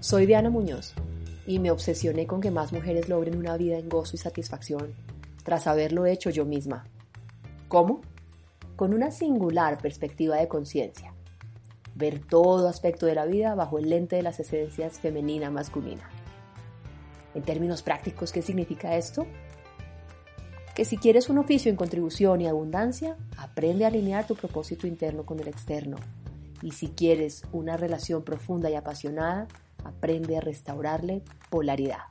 Soy Diana Muñoz y me obsesioné con que más mujeres logren una vida en gozo y satisfacción tras haberlo hecho yo misma. ¿Cómo? Con una singular perspectiva de conciencia. Ver todo aspecto de la vida bajo el lente de las esencias femenina-masculina. En términos prácticos, ¿qué significa esto? Que si quieres un oficio en contribución y abundancia, aprende a alinear tu propósito interno con el externo. Y si quieres una relación profunda y apasionada, aprende a restaurarle polaridad.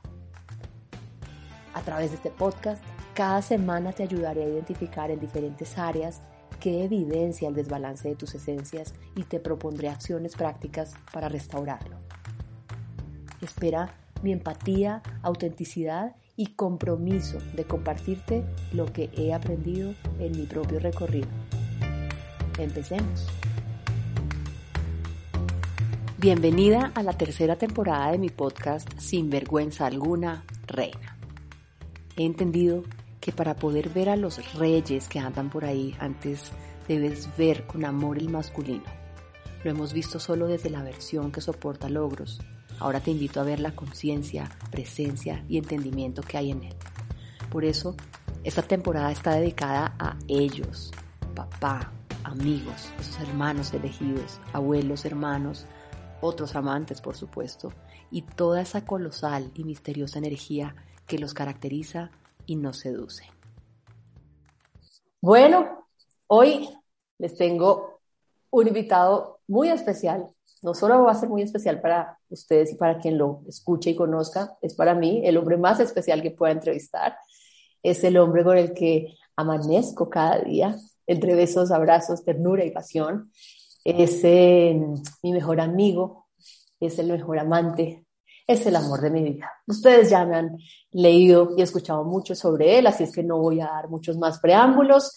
A través de este podcast, cada semana te ayudaré a identificar en diferentes áreas qué evidencia el desbalance de tus esencias y te propondré acciones prácticas para restaurarlo. Espera mi empatía, autenticidad y compromiso de compartirte lo que he aprendido en mi propio recorrido. Empecemos. Bienvenida a la tercera temporada de mi podcast Sin vergüenza alguna, Reina. He entendido que para poder ver a los reyes que andan por ahí, antes debes ver con amor el masculino. Lo hemos visto solo desde la versión que soporta logros. Ahora te invito a ver la conciencia, presencia y entendimiento que hay en él. Por eso, esta temporada está dedicada a ellos, papá, amigos, esos hermanos elegidos, abuelos, hermanos, otros amantes, por supuesto, y toda esa colosal y misteriosa energía que los caracteriza y nos seduce. Bueno, hoy les tengo un invitado muy especial. No solo va a ser muy especial para ustedes y para quien lo escuche y conozca, es para mí el hombre más especial que pueda entrevistar. Es el hombre con el que amanezco cada día, entre besos, abrazos, ternura y pasión es mi mejor amigo, es el mejor amante, es el amor de mi vida. Ustedes ya me han leído y escuchado mucho sobre él, así es que no voy a dar muchos más preámbulos.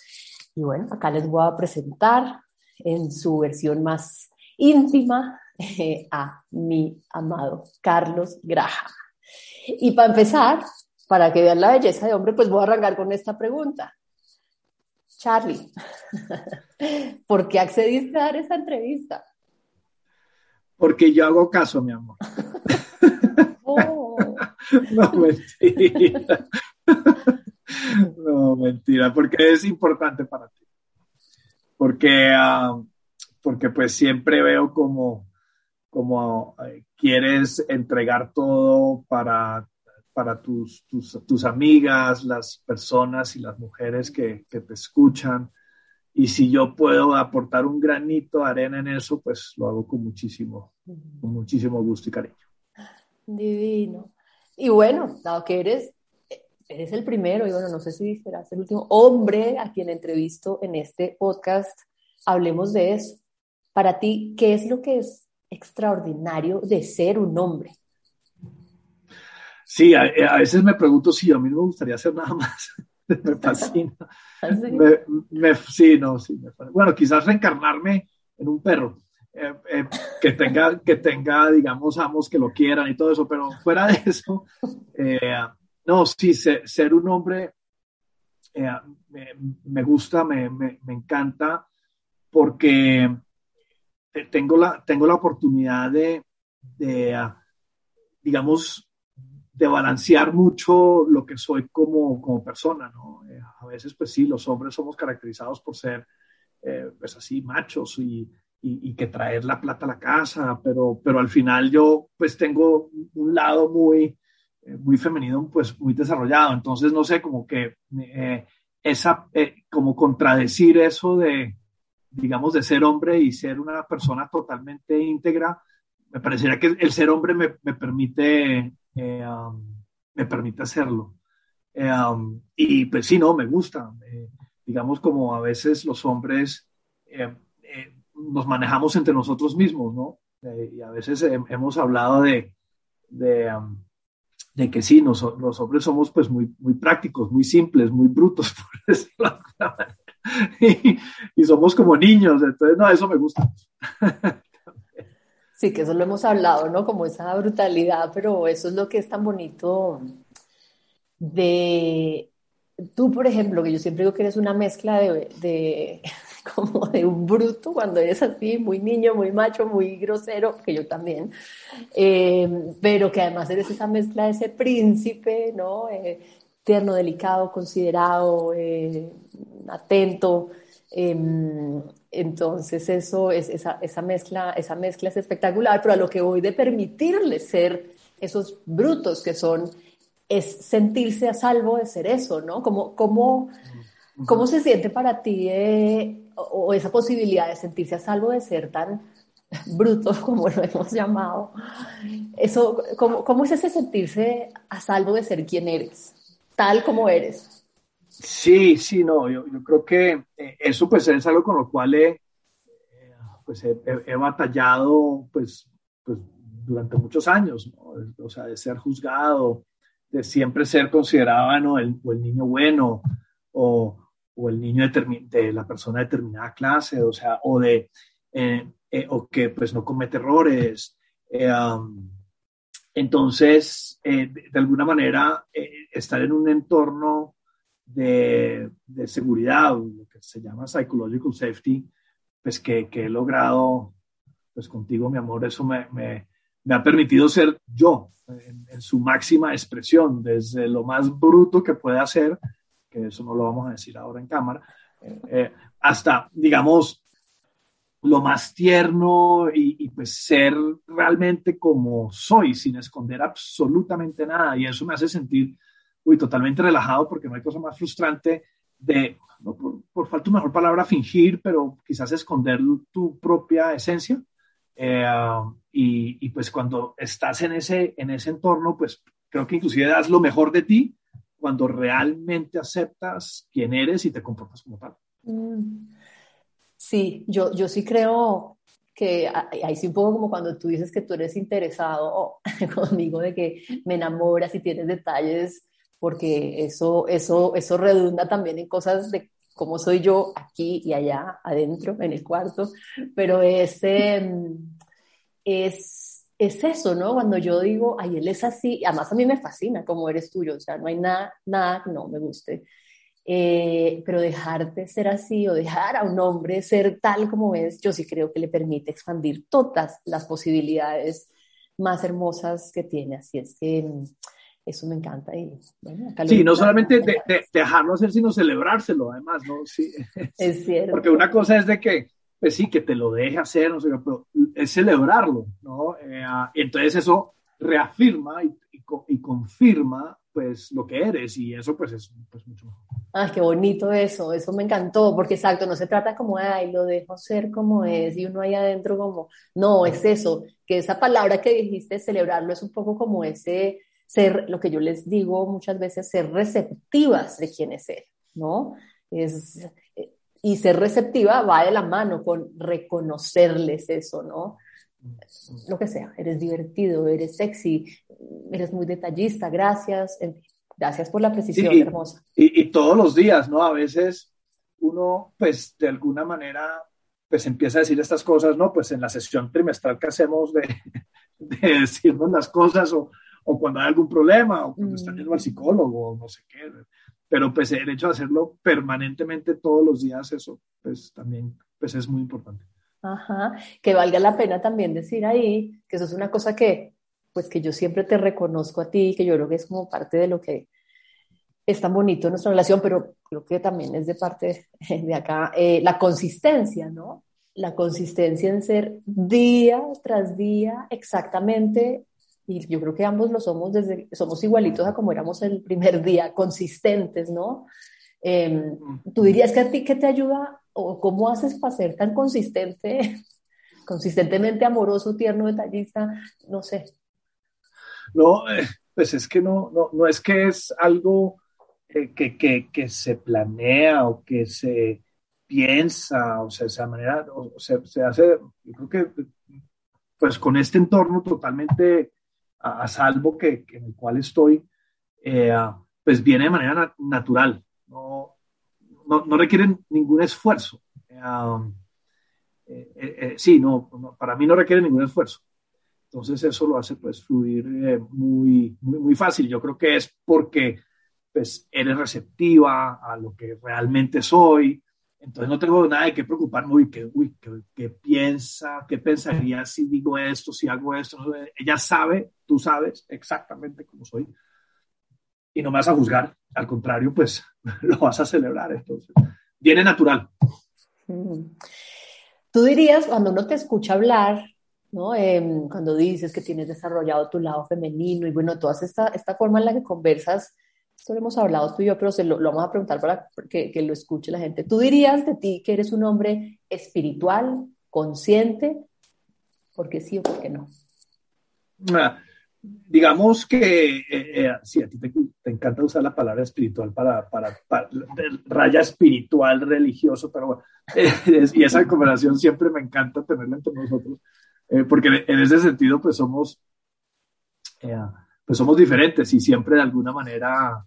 Y bueno, acá les voy a presentar en su versión más íntima eh, a mi amado Carlos Graham. Y para empezar, para que vean la belleza de hombre, pues voy a arrancar con esta pregunta. Charlie, ¿por qué accediste a dar esa entrevista? Porque yo hago caso, mi amor. Oh. no, mentira. no, mentira, porque es importante para ti. Porque, ah, porque pues siempre veo como, como eh, quieres entregar todo para para tus, tus, amigas, las personas y las mujeres que, te escuchan. Y si yo puedo aportar un granito de arena en eso, pues lo hago con muchísimo, con muchísimo gusto y cariño. Divino. Y bueno, dado que eres, eres el primero, y bueno, no sé si serás el último hombre a quien entrevisto en este podcast, hablemos de eso. Para ti, ¿qué es lo que es extraordinario de ser un hombre? Sí, a, veces me pregunto si a mí no me gustaría hacer nada más. me fascina. ¿Ah, sí? no, sí. bueno, quizás reencarnarme en un perro. Eh, eh, que tenga, que tenga, digamos, amos que lo quieran y todo eso, pero fuera de eso, eh, no, sí, ser, un hombre me, gusta, me, me, encanta, porque tengo la, tengo la oportunidad de, de digamos, de balancear mucho lo que soy como, como persona, ¿no? Eh, a veces, pues sí, los hombres somos caracterizados por ser, eh, pues así, machos y, y, que traer la plata a la casa, pero, pero al final yo, pues tengo un lado muy, eh, muy femenino, pues muy desarrollado, entonces, no sé, como que esa, como contradecir eso de, digamos, de ser hombre y ser una persona totalmente íntegra, me parecería que el ser hombre me, me permite eh, um, me permite hacerlo. Eh, um, y pues sí, no, me gusta. Eh, digamos como a veces los hombres nos manejamos entre nosotros mismos, ¿no? y a veces hemos hablado de, de, um, de que sí, los hombres somos pues muy, muy prácticos, muy simples, muy brutos, por decirlo y, y somos como niños, entonces no, eso me gusta. Sí, que eso lo hemos hablado, ¿no? Como esa brutalidad, pero eso es lo que es tan bonito de tú, por ejemplo, que yo siempre digo que eres una mezcla de, como de un bruto cuando eres así, muy niño, muy macho, muy grosero, que yo también, eh, pero que además eres esa mezcla de ese príncipe, ¿no? Eh, tierno, delicado, considerado, eh, atento. Entonces eso es esa, esa, mezcla, esa mezcla es espectacular, pero a lo que voy de permitirle ser esos brutos que son, es sentirse a salvo de ser eso, ¿no? Como, como ¿Cómo se siente para ti eh, o, esa posibilidad de sentirse a salvo de ser tan bruto como lo hemos llamado? Eso, ¿cómo, ¿Cómo es ese sentirse a salvo de ser quien eres, tal como eres? Sí, sí, no, yo, creo que eh, eso pues es algo con lo cual he, pues he, batallado pues, pues durante muchos años, ¿no? o sea, de ser juzgado, de siempre ser considerado ¿no? el, el niño bueno, o, o el niño de la persona de determinada clase, o sea, o de, eh, eh, o que pues no comete errores. Entonces, de, alguna manera, estar en un entorno de, de, seguridad, lo que se llama psychological safety, pues que, que he logrado, pues contigo, mi amor, eso me, me, me ha permitido ser yo en, en, su máxima expresión, desde lo más bruto que puede hacer que eso no lo vamos a decir ahora en cámara, eh, hasta, digamos, lo más tierno y, pues ser realmente como soy, sin esconder absolutamente nada. Y eso me hace sentir, uy, totalmente relajado porque no hay cosa más frustrante de, por, falta de mejor palabra, fingir, pero quizás esconder tu propia esencia. Eh, y, y, pues cuando estás en ese, en ese entorno, pues creo que inclusive das lo mejor de ti cuando realmente aceptas quién eres y te comportas como tal. Mm. Sí, yo, yo sí creo que ahí sí un poco como cuando tú dices que tú eres interesado conmigo de que me enamoras y tienes detalles, porque eso, eso, eso redunda también en cosas de cómo soy yo aquí y allá, adentro, en el cuarto, pero ese es es eso, ¿no? Cuando yo digo, ay, él es así, además a mí me fascina como eres tuyo, o sea, no hay nada, nada que no me guste. Eh, pero dejarte ser así o dejar a un hombre ser tal como es, yo sí creo que le permite expandir todas las posibilidades más hermosas que tiene. Así es que mm, eso me encanta. Y, sí, no solamente de, dejarlo hacer, sino celebrárselo, además, ¿no? Sí, es cierto. Porque una cosa es de que pues sí, que te lo deje hacer, no sé, pero es celebrarlo, ¿no? Eh, ah, entonces eso reafirma y, y, confirma, pues, lo que eres y eso, pues, es pues, mucho mejor. Ah, qué bonito eso, eso me encantó, porque exacto, no se trata como, ay, lo dejo ser como es y uno ahí adentro como, no, es eso, que esa palabra que dijiste, celebrarlo, es un poco como ese ser, lo que yo les digo muchas veces, ser receptivas de quién es él, ¿no? Es, y ser receptiva va de la mano con reconocerles eso, ¿no? Lo que sea, eres divertido, eres sexy, eres muy detallista, gracias, gracias por la precisión, hermosa. Y, todos los días, ¿no? A veces uno, pues, de alguna manera, pues empieza a decir estas cosas, ¿no? Pues en la sesión trimestral que hacemos de, de decirnos las cosas o, o, cuando hay algún problema o cuando están yendo al mm. psicólogo o no sé qué pero pues el hecho de hacerlo permanentemente todos los días, eso pues también pues es muy importante. Ajá, que valga la pena también decir ahí que eso es una cosa que pues que yo siempre te reconozco a ti, que yo creo que es como parte de lo que es tan bonito en nuestra relación, pero creo que también es de parte de acá, eh, la consistencia, ¿no? La consistencia en ser día tras día exactamente y yo creo que ambos lo somos desde, somos igualitos a como éramos el primer día, consistentes, ¿no? Em, ¿Tú dirías que a ti qué te ayuda o cómo haces para ser tan consistente, consistentemente amoroso, tierno, detallista? No sé. No, eh, pues es que no, no, no es que es algo que, que, que, se planea o que se piensa, o sea, de esa manera, o, se, se hace, yo creo que pues con este entorno totalmente a, salvo que, en el cual estoy, eh, pues viene de manera natural, no, no, no, requieren ningún esfuerzo. Eh, eh, sí, no, para mí no requiere ningún esfuerzo. Entonces eso lo hace pues fluir muy, muy, muy fácil. Yo creo que es porque pues eres receptiva a lo que realmente soy, Entonces no tengo nada de qué preocuparme, uy, qué, uy, qué, piensa, qué pensaría si digo esto, si hago esto. Ella sabe, tú sabes exactamente cómo soy. Y no me vas a juzgar, al contrario, pues lo vas a celebrar. Entonces, viene natural. Tú dirías, cuando uno te escucha hablar, ¿no? Em, cuando dices que tienes desarrollado tu lado femenino y bueno, toda esta, esta forma en la que conversas, esto lo hemos hablado tú y yo, pero se lo, vamos a preguntar para que, que, lo escuche la gente. ¿Tú dirías de ti que eres un hombre espiritual, consciente? ¿Por qué sí o por qué no? Ah, digamos que, eh, eh, sí, a ti te, encanta usar la palabra espiritual para, para, raya espiritual, religioso, pero bueno, y esa conversación siempre me encanta tenerla entre nosotros, eh, porque en ese sentido, pues somos, pues somos diferentes y siempre de alguna manera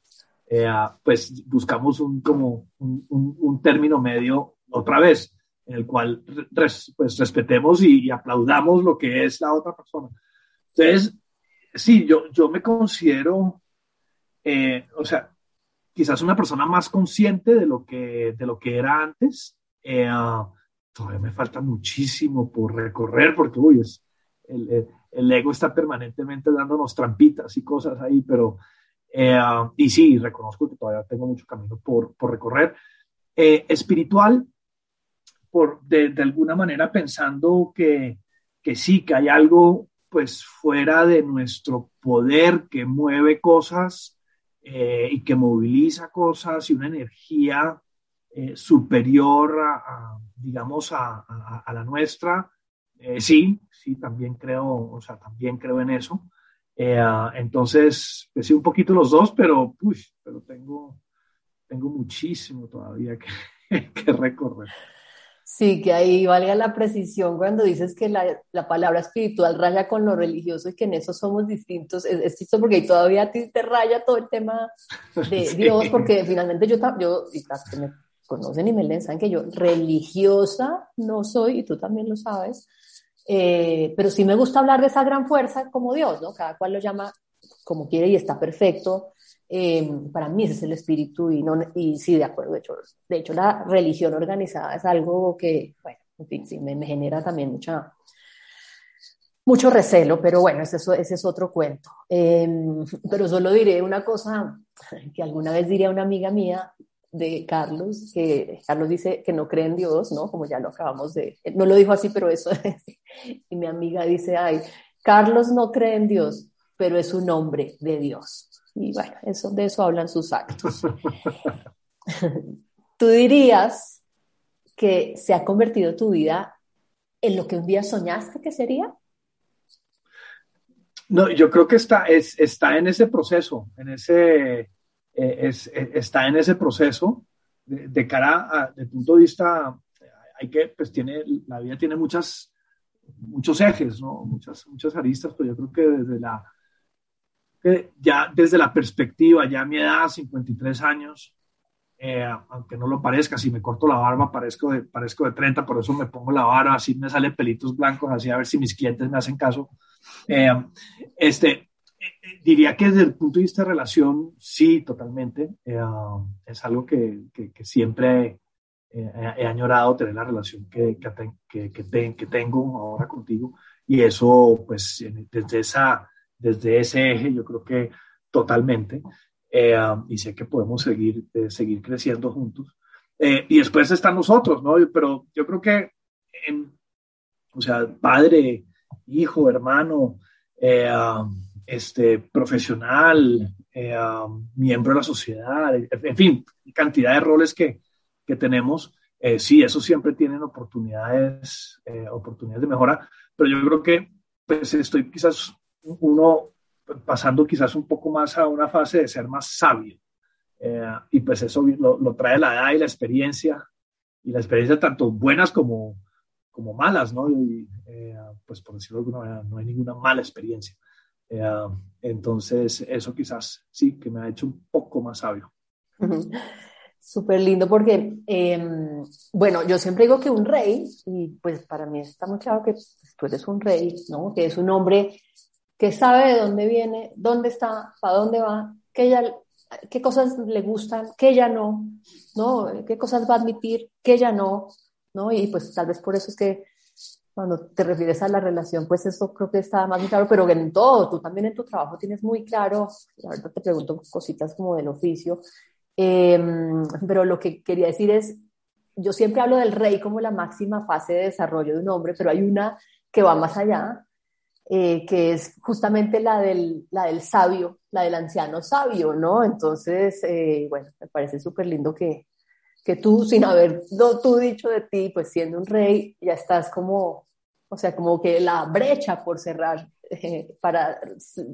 eh, pues buscamos un, como un, término medio otra vez, en el cual pues respetemos y, aplaudamos lo que es la otra persona. Entonces, sí, yo, yo me considero, eh, o sea, quizás una persona más consciente de lo que, de lo que era antes. Eh, todavía me falta muchísimo por recorrer porque, uy, es, el, el ego está permanentemente dándonos trampitas y cosas ahí, pero eh, y sí, reconozco que todavía tengo mucho camino por, por recorrer. Eh, espiritual, por, de, alguna manera pensando que, que sí, que hay algo pues fuera de nuestro poder que mueve cosas eh, y que moviliza cosas y una energía superior digamos, a, la nuestra. Sí, sí, también creo, o sea, también creo en eso. Eh, entonces, pues sí, un poquito los dos, pero, pero tengo, tengo muchísimo todavía que, que, recorrer. Sí, que ahí valga la precisión cuando dices que la, la, palabra espiritual raya con lo religioso y que en eso somos distintos. Es, es porque ahí todavía a ti te raya todo el tema de Dios, porque finalmente yo, yo y las que me conocen y me leen saben que yo religiosa no soy, y tú también lo sabes, eh, pero sí me gusta hablar de esa gran fuerza como Dios, ¿no? Cada cual lo llama como quiere y está perfecto. Eh, para mí ese es el espíritu y, no, y sí, de acuerdo. De hecho, de hecho, la religión organizada es algo que, bueno, en fin, sí, me, genera también mucha, mucho recelo, pero bueno, ese, ese es otro cuento. Eh, pero solo diré una cosa que alguna vez diría una amiga mía, de Carlos, que Carlos dice que no cree en Dios, ¿no? Como ya lo acabamos de, no lo dijo así, pero eso es. Y mi amiga dice, ay, Carlos no cree en Dios, pero es un hombre de Dios. Y bueno, eso, de eso hablan sus actos. ¿Tú dirías que se ha convertido tu vida en lo que un día soñaste que sería? No, yo creo que está, es, está en ese proceso, en ese, eh, es, eh, está en ese proceso de, cara a, desde el punto de vista, hay que, pues tiene, la vida tiene muchas, muchos ejes, ¿no? Muchas, muchas aristas, pero yo creo que desde la, que ya desde la perspectiva, ya a mi edad, 53 años, eh, aunque no lo parezca, si me corto la barba parezco de, parezco de 30, por eso me pongo la barba, así me salen pelitos blancos, así a ver si mis clientes me hacen caso. este, diría que desde el punto de vista de relación, sí, totalmente. Eh, um, es algo que, que, siempre he añorado tener la relación que, que, que, tengo ahora contigo. Y eso, pues, desde, esa, desde ese eje, yo creo que totalmente. Eh, um, y sé que podemos seguir, eh, seguir creciendo juntos. y después están nosotros, ¿no? Pero yo creo que, o sea, padre, hijo, hermano, um, este, profesional, eh, um, miembro de la sociedad, en fin, cantidad de roles que, que tenemos. Eh, sí, eso siempre tienen oportunidades, eh, oportunidades de mejora, pero yo creo que pues estoy quizás uno pasando quizás un poco más a una fase de ser más sabio. y pues eso lo, lo, trae la edad y la experiencia, y la experiencia tanto buenas como, como malas, ¿no? Y pues por decirlo de alguna manera, no hay ninguna mala experiencia. Eh, entonces, eso quizás sí que me ha hecho un poco más sabio. Súper lindo porque, em, bueno, yo siempre digo que un rey, y pues para mí está muy claro que tú eres un rey, ¿no? Que es un hombre que sabe de dónde viene, dónde está, para dónde va, que ya qué cosas le gustan, qué ya no, ¿no? ¿Qué cosas va a admitir, qué ya no, ¿no? Y pues tal vez por eso es que cuando te refieres a la relación, pues eso creo que está más claro, pero en todo, tú también en tu trabajo tienes muy claro, ahorita te pregunto cositas como del oficio, em, pero lo que quería decir es, yo siempre hablo del rey como la máxima fase de desarrollo de un hombre, pero hay una que va más allá, eh, que es justamente la del, la del sabio, la del anciano sabio, ¿no? Entonces, eh, bueno, me parece súper lindo que, que tú, sin haber tú dicho de ti, pues siendo un rey, ya estás como, o sea, como que la brecha por cerrar eh, para,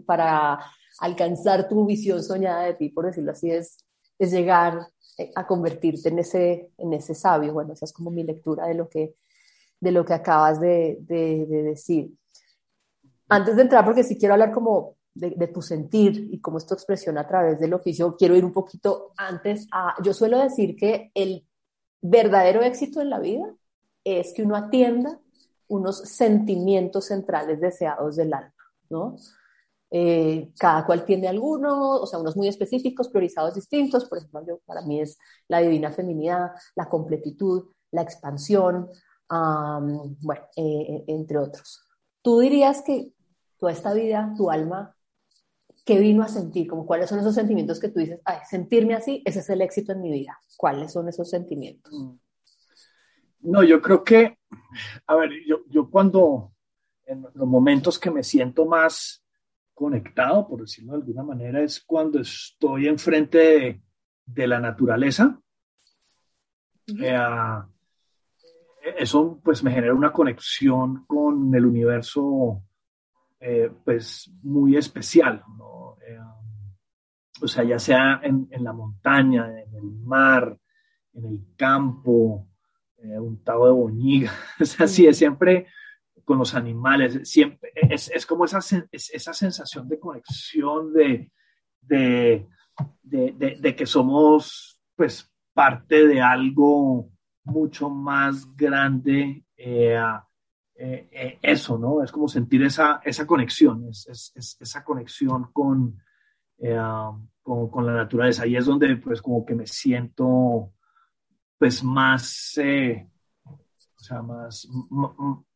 para alcanzar tu visión soñada de ti, por decirlo así, es, es llegar a convertirte en ese, en ese sabio. Bueno, esa es como mi lectura de lo que, de lo que acabas de, de, de decir. Antes de entrar, porque sí quiero hablar como de, tu sentir y cómo es tu expresión a través del oficio, quiero ir un poquito antes a, yo suelo decir que el verdadero éxito en la vida es que uno atienda unos sentimientos centrales deseados del alma, ¿no? Eh, cada cual tiene algunos, o sea, unos muy específicos, priorizados distintos, por ejemplo, para mí es la divina feminidad, la completitud, la expansión, bueno, eh, entre otros. ¿Tú dirías que toda esta vida, tu alma, ¿qué vino a sentir? Como cuáles son esos sentimientos que tú dices, ay, sentirme así, ese es el éxito en mi vida. ¿Cuáles son esos sentimientos? Mm. No, yo creo que, a ver, yo, yo cuando, en los momentos que me siento más conectado, por decirlo de alguna manera, es cuando estoy enfrente de, de la naturaleza. Eh, eso pues me genera una conexión con el universo eh, pues muy especial, ¿no? Eh, o sea, ya sea en, la montaña, en el mar, en el campo, eh, un tabo de boñiga, o sea, sí, es siempre con los animales, siempre, es, es como esa, esa sensación de conexión, de, de, de, que somos pues parte de algo mucho más grande eh, eh, eso, ¿no? Es como sentir esa, esa conexión, es, es, esa conexión eh, con, con, la naturaleza. Y es donde, pues, como que me siento, pues, más, o sea, más,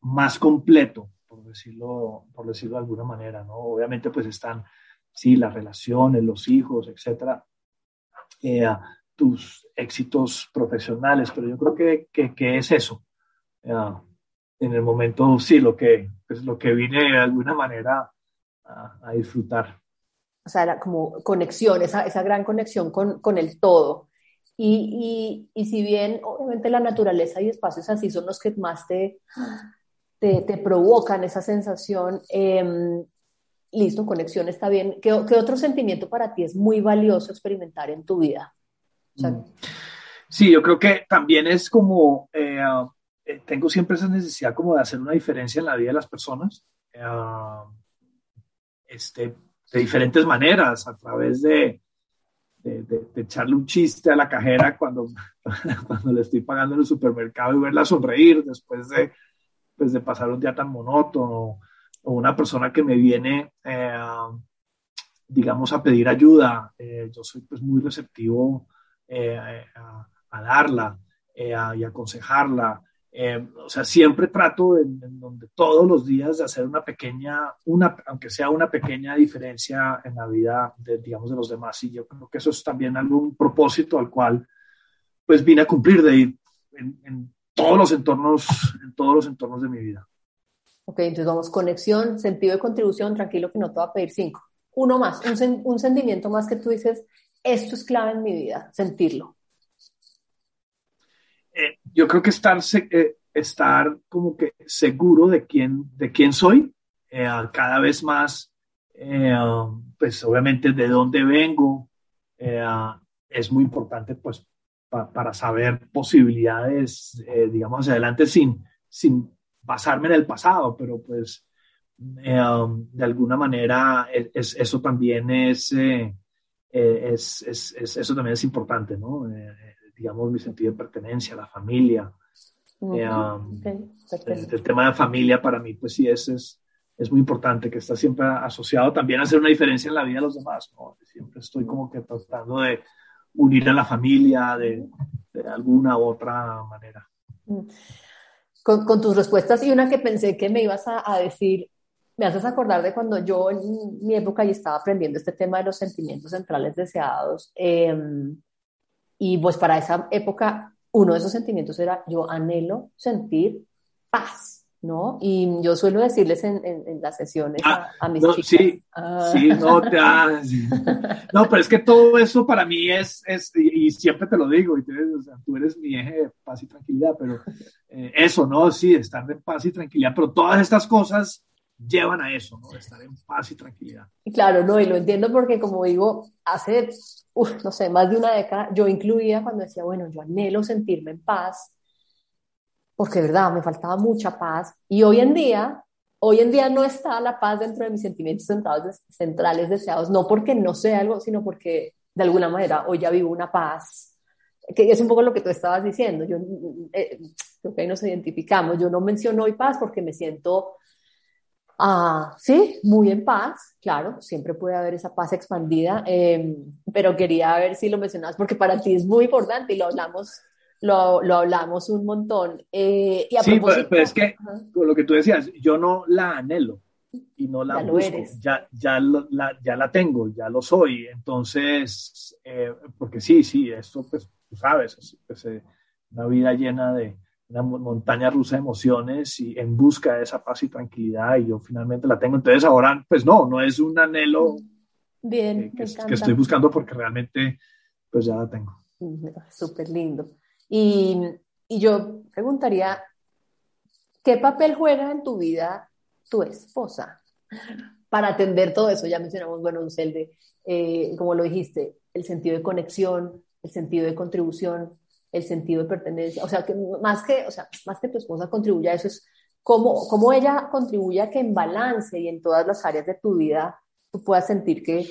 más completo, por decirlo, por decirlo de alguna manera, ¿no? Obviamente, pues, están, sí, las relaciones, los hijos, etcétera, tus éxitos profesionales, pero yo creo que, que, que es eso en el momento sí lo que, pues, lo que vine de alguna manera a, disfrutar. O sea, era como conexión, esa, esa gran conexión con, con el todo. Y, y, y, si bien obviamente la naturaleza y espacios así son los que más te, te, te provocan esa sensación, eh, listo, conexión está bien. ¿Qué, ¿Qué, otro sentimiento para ti es muy valioso experimentar en tu vida? Mm. sí, yo creo que también es como eh, eh, tengo siempre esa necesidad como de hacer una diferencia en la vida de las personas, eh, este, de diferentes maneras, a través de, de, echarle un chiste a la cajera cuando, cuando le estoy pagando en el supermercado y verla sonreír después de, pues, de pasar un día tan monótono, o una persona que me viene, eh, digamos, a pedir ayuda. yo soy pues muy receptivo a, a, darla y aconsejarla. Eh, o sea, siempre trato en, donde todos los días de hacer una pequeña, una, aunque sea una pequeña diferencia en la vida de, digamos, de los demás. Y yo creo que eso es también algún propósito al cual, pues, vine a cumplir de ir en, todos los entornos, en todos los entornos de mi vida. Ok, entonces vamos, conexión, sentido de contribución, tranquilo que no te va a pedir cinco. Uno más, un, un sentimiento más que tú dices, esto es clave en mi vida, sentirlo. Eh, yo creo que estar, eh, estar como que seguro de quién, de quién soy, eh, cada vez más, pues obviamente de dónde vengo, es muy importante pues para saber posibilidades, digamos, hacia adelante sin, sin basarme en el pasado, pero pues de alguna manera es, eso también es, eso también es importante, ¿no? Digamos, mi sentido de pertenencia, la familia. Um, el, tema de familia para mí, pues sí, ese es, es muy importante, que está siempre asociado también a hacer una diferencia en la vida de los demás. Siempre estoy como que tratando de unir a la familia de, de alguna u otra manera. Con, con, tus respuestas y una que pensé que me ibas a, a, decir, me haces acordar de cuando yo en mi época ya estaba aprendiendo este tema de los sentimientos centrales deseados. Eh, y pues para esa época, uno de esos sentimientos era yo anhelo sentir paz ¿no? Y yo suelo decirles en, en, las sesiones a, ah, mis no, chicas. Sí, ah. sí, no, te, sí. no, pero es que todo eso para mí es, es y, siempre te lo digo, y o sea, tú eres mi eje de paz y tranquilidad, pero eh, eso, ¿no? Sí, estar en paz y tranquilidad, pero todas estas cosas llevan a eso, ¿no? Estar en paz y tranquilidad. Claro, no, y lo entiendo porque como digo, hace, uf, no sé, más de una década, yo incluía cuando decía, bueno, yo anhelo sentirme en paz, porque verdad me faltaba mucha paz. Y hoy en día, hoy en día no está la paz dentro de mis sentimientos centrales, centrales deseados, no porque no sea algo, sino porque de alguna manera hoy ya vivo una paz, que es un poco lo que tú estabas diciendo. Yo eh, creo que ahí nos identificamos. Yo no menciono hoy paz porque me siento, ah, sí, muy en paz, claro, siempre puede haber esa paz expandida, eh, pero quería ver si lo mencionabas porque para ti es muy importante y lo hablamos lo, lo hablamos un montón. Eh, y a sí, pero, es que lo que tú decías, yo no la anhelo y no la ya busco, ya, ya, la, ya la tengo, ya lo soy. Entonces, eh, porque sí, sí, esto pues tú sabes, es pues, eh, una vida llena de una montaña rusa de emociones y en busca de esa paz y tranquilidad y yo finalmente la tengo. Entonces ahora, pues no, no es un anhelo Bien, que, que estoy buscando porque realmente pues ya la tengo. Súper lindo. Y, y yo preguntaría, ¿qué papel juega en tu vida tu esposa para atender todo eso? Ya mencionamos, bueno, un de, eh, como lo dijiste, el sentido de conexión, el sentido de contribución, el sentido de pertenencia. O sea, que más que, o sea, más que tu esposa contribuya a eso es cómo, cómo ella contribuye a que en balance y en todas las áreas de tu vida tú puedas sentir que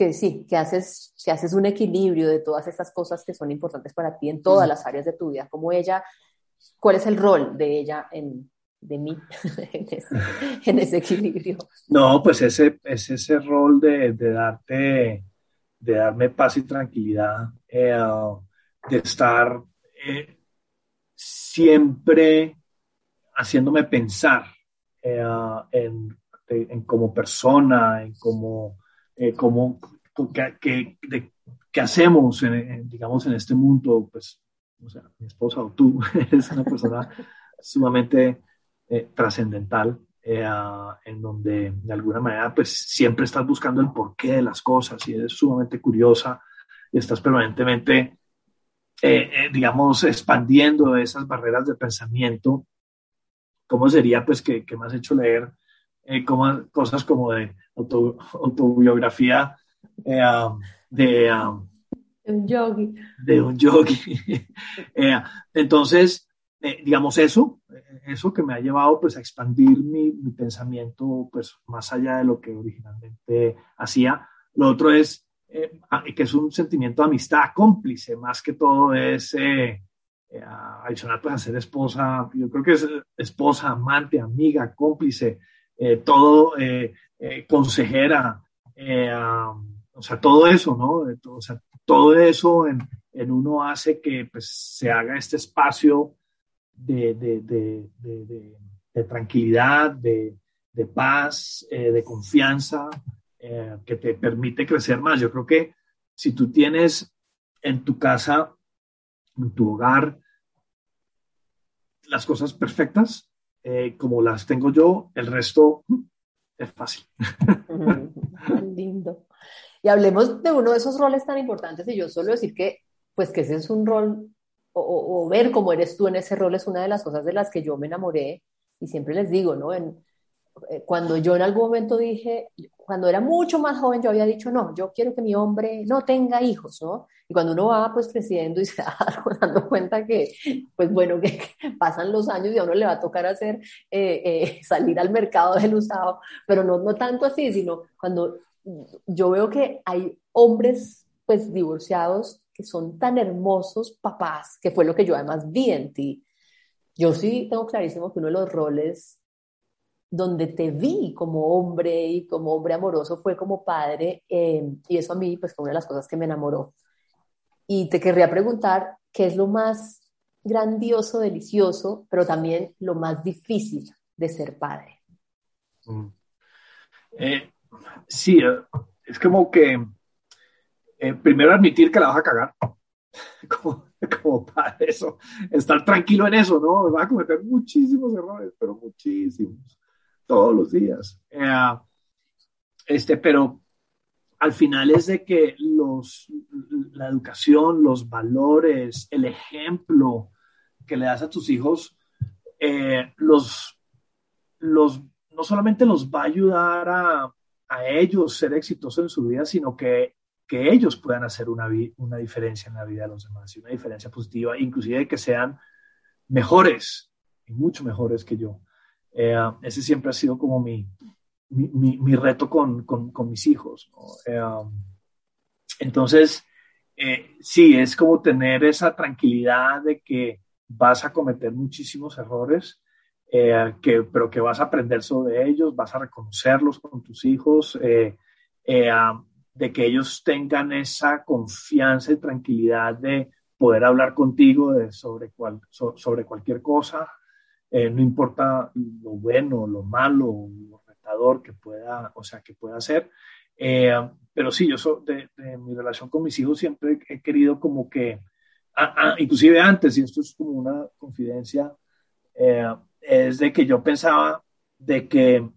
que sí, que haces, que haces un equilibrio de todas estas cosas que son importantes para ti en todas las áreas de tu vida, como ella, cuál es el rol de ella en, de mí en, ese, equilibrio. No, pues ese, es ese rol de, de darte, de darme paz y tranquilidad, eh, de estar eh, siempre haciéndome pensar eh, en, en, como persona, en como eh, cómo, qué, hacemos, en, digamos, en este mundo, pues, o sea, mi esposa o tú eres una persona sumamente eh, trascendental, eh, en donde de alguna manera, pues, siempre estás buscando el porqué de las cosas y eres sumamente curiosa y estás permanentemente, digamos, expandiendo esas barreras de pensamiento. ¿Cómo sería, pues, que, que me has hecho leer como, cosas como de autobiografía eh, um, de, um, un yogi. De un yogi. Eh, entonces, eh, digamos eso, eso que me ha llevado pues a expandir mi, pensamiento pues más allá de lo que originalmente hacía. Lo otro es que es un sentimiento de amistad cómplice, más que todo es adicional pues a ser esposa, yo creo que es esposa, amante, amiga, cómplice, todo eh, consejera, eh, o sea, todo eso, ¿no? O sea, todo eso en, en uno hace que pues, se haga este espacio de, de, de, de tranquilidad, de, paz, eh, de confianza, que te permite crecer más. Yo creo que si tú tienes en tu casa, en tu hogar, las cosas perfectas, como las tengo yo, el resto es fácil. lindo. Y hablemos de uno de esos roles tan importantes y yo suelo decir que, pues que ese es un rol, o, ver cómo eres tú en ese rol es una de las cosas de las que yo me enamoré y siempre les digo, ¿no? Eh, cuando yo en algún momento dije, cuando era mucho más joven, yo había dicho, no, yo quiero que mi hombre no tenga hijos, ¿no? Y cuando uno va pues creciendo y se va dando cuenta que, pues bueno, que, pasan los años y a uno le va a tocar hacer, eh, eh, salir al mercado del usado, pero no, no tanto así, sino cuando yo veo que hay hombres pues divorciados que son tan hermosos papás, que fue lo que yo además vi en ti. Yo sí tengo clarísimo que uno de los roles donde te vi como hombre y como hombre amoroso fue como padre, eh, y eso a mí pues fue una de las cosas que me enamoró. Y te querría preguntar, ¿qué es lo más grandioso, delicioso, pero también lo más difícil de ser padre? Mm. Eh, sí, eh, es como que primero admitir que la vas a cagar. como, como padre, eso, estar tranquilo en eso, ¿no? Va a cometer muchísimos errores, pero muchísimos todos los días. Eh, este, pero al final es de que los, la educación, los valores, el ejemplo que le das a tus hijos, eh, los, los, no solamente los va a ayudar a, a ellos ser exitosos en su vida, sino que, que ellos puedan hacer una, una diferencia en la vida de los demás y una diferencia positiva, inclusive que sean mejores y mucho mejores que yo. Eh, ese siempre ha sido como mi, mi, mi, reto con, con, con, mis hijos. Eh, entonces, eh, sí, es como tener esa tranquilidad de que vas a cometer muchísimos errores, que, pero que vas a aprender sobre ellos, vas a reconocerlos con tus hijos, de que ellos tengan esa confianza y tranquilidad de poder hablar contigo de, sobre, cual, sobre cualquier cosa, eh, no importa lo bueno, lo malo, lo retador que pueda, o sea, que pueda ser. Eh, pero sí, yo soy de, mi relación con mis hijos siempre he querido como que, inclusive antes, y esto es como una confidencia, eh, es de que yo pensaba de que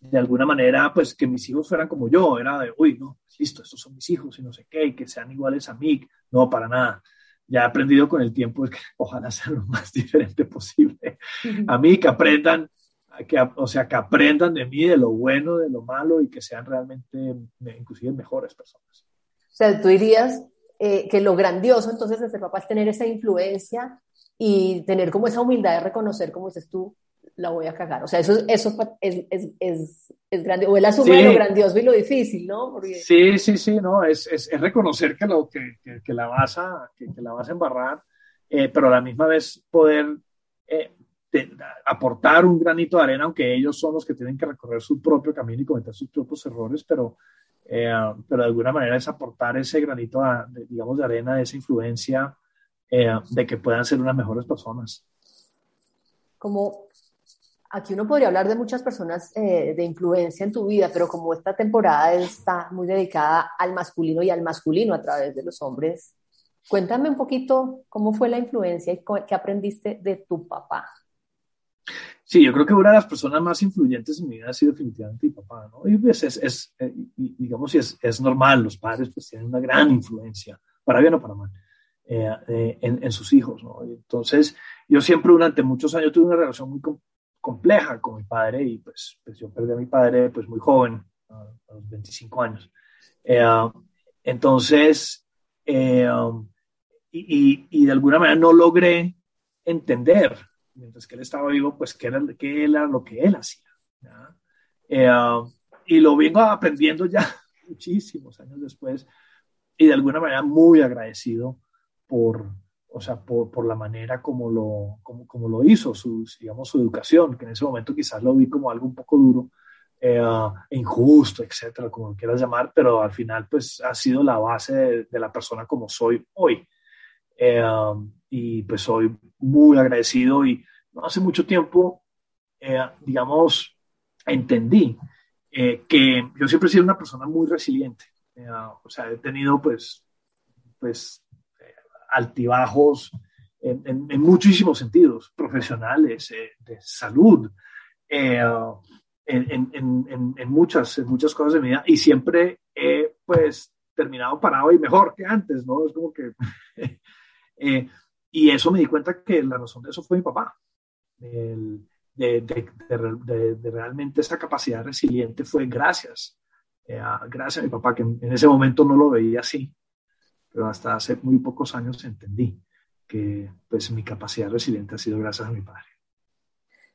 de alguna manera, pues que mis hijos fueran como yo, era de, uy, no, listo, estos son mis hijos y no sé qué, y que sean iguales a mí, no, para nada ya he aprendido con el tiempo que ojalá sea lo más diferente posible. A mí que aprendan, que, o sea, que aprendan de mí, de lo bueno, de lo malo y que sean realmente, inclusive, mejores personas. O sea, tú dirías eh, que lo grandioso entonces de ser papá es tener esa influencia y tener como esa humildad de reconocer, como dices tú, la voy a cagar. O sea, eso, eso es, es, es, es grande. O él asume lo grandioso y lo difícil, ¿no? Sí, sí, sí, no, es, es, reconocer que, lo, que, que, la vas a, que, la vas a embarrar, eh, pero a la misma vez poder eh, aportar un granito de arena, aunque ellos son los que tienen que recorrer su propio camino y cometer sus propios errores, pero, eh, pero de alguna manera es aportar ese granito, de, digamos, de arena, de esa influencia de que puedan ser unas mejores personas. Como aquí uno podría hablar de muchas personas eh, de influencia en tu vida, pero como esta temporada está muy dedicada al masculino y al masculino a través de los hombres, cuéntame un poquito cómo fue la influencia y qué aprendiste de tu papá. Sí, yo creo que una de las personas más influyentes en mi vida ha sido definitivamente mi papá, ¿no? Y pues es, es eh, digamos, es, es normal, los padres pues tienen una gran influencia, para bien o para mal, eh, en, en, sus hijos, ¿no? entonces, yo siempre durante muchos años tuve una relación muy, compleja con mi padre y pues, pues, yo perdí a mi padre pues muy joven, a, los 25 años. Eh, entonces, eh, y, de alguna manera no logré entender, mientras que él estaba vivo, pues qué era, lo que él hacía. Eh, y lo vengo aprendiendo ya muchísimos años después y de alguna manera muy agradecido por, o sea, por, por, la manera como lo, como, como, lo hizo, su, digamos, su educación, que en ese momento quizás lo vi como algo un poco duro, eh, e injusto, etcétera, como lo quieras llamar, pero al final, pues, ha sido la base de, la persona como soy hoy. Eh, y pues soy muy agradecido y no hace mucho tiempo, eh, digamos, entendí que yo siempre he sido una persona muy resiliente. o sea, he tenido, pues, pues altibajos en, muchísimos sentidos, profesionales, eh, de salud, eh, en, muchas, en muchas cosas de mi vida y siempre he pues terminado parado y mejor que antes, ¿no? Es como que... Eh, y eso me di cuenta que la razón de eso fue mi papá. de, de, realmente esa capacidad resiliente fue gracias, gracias a mi papá, que en ese momento no lo veía así pero hasta hace muy pocos años entendí que pues mi capacidad resiliente ha sido gracias a mi padre.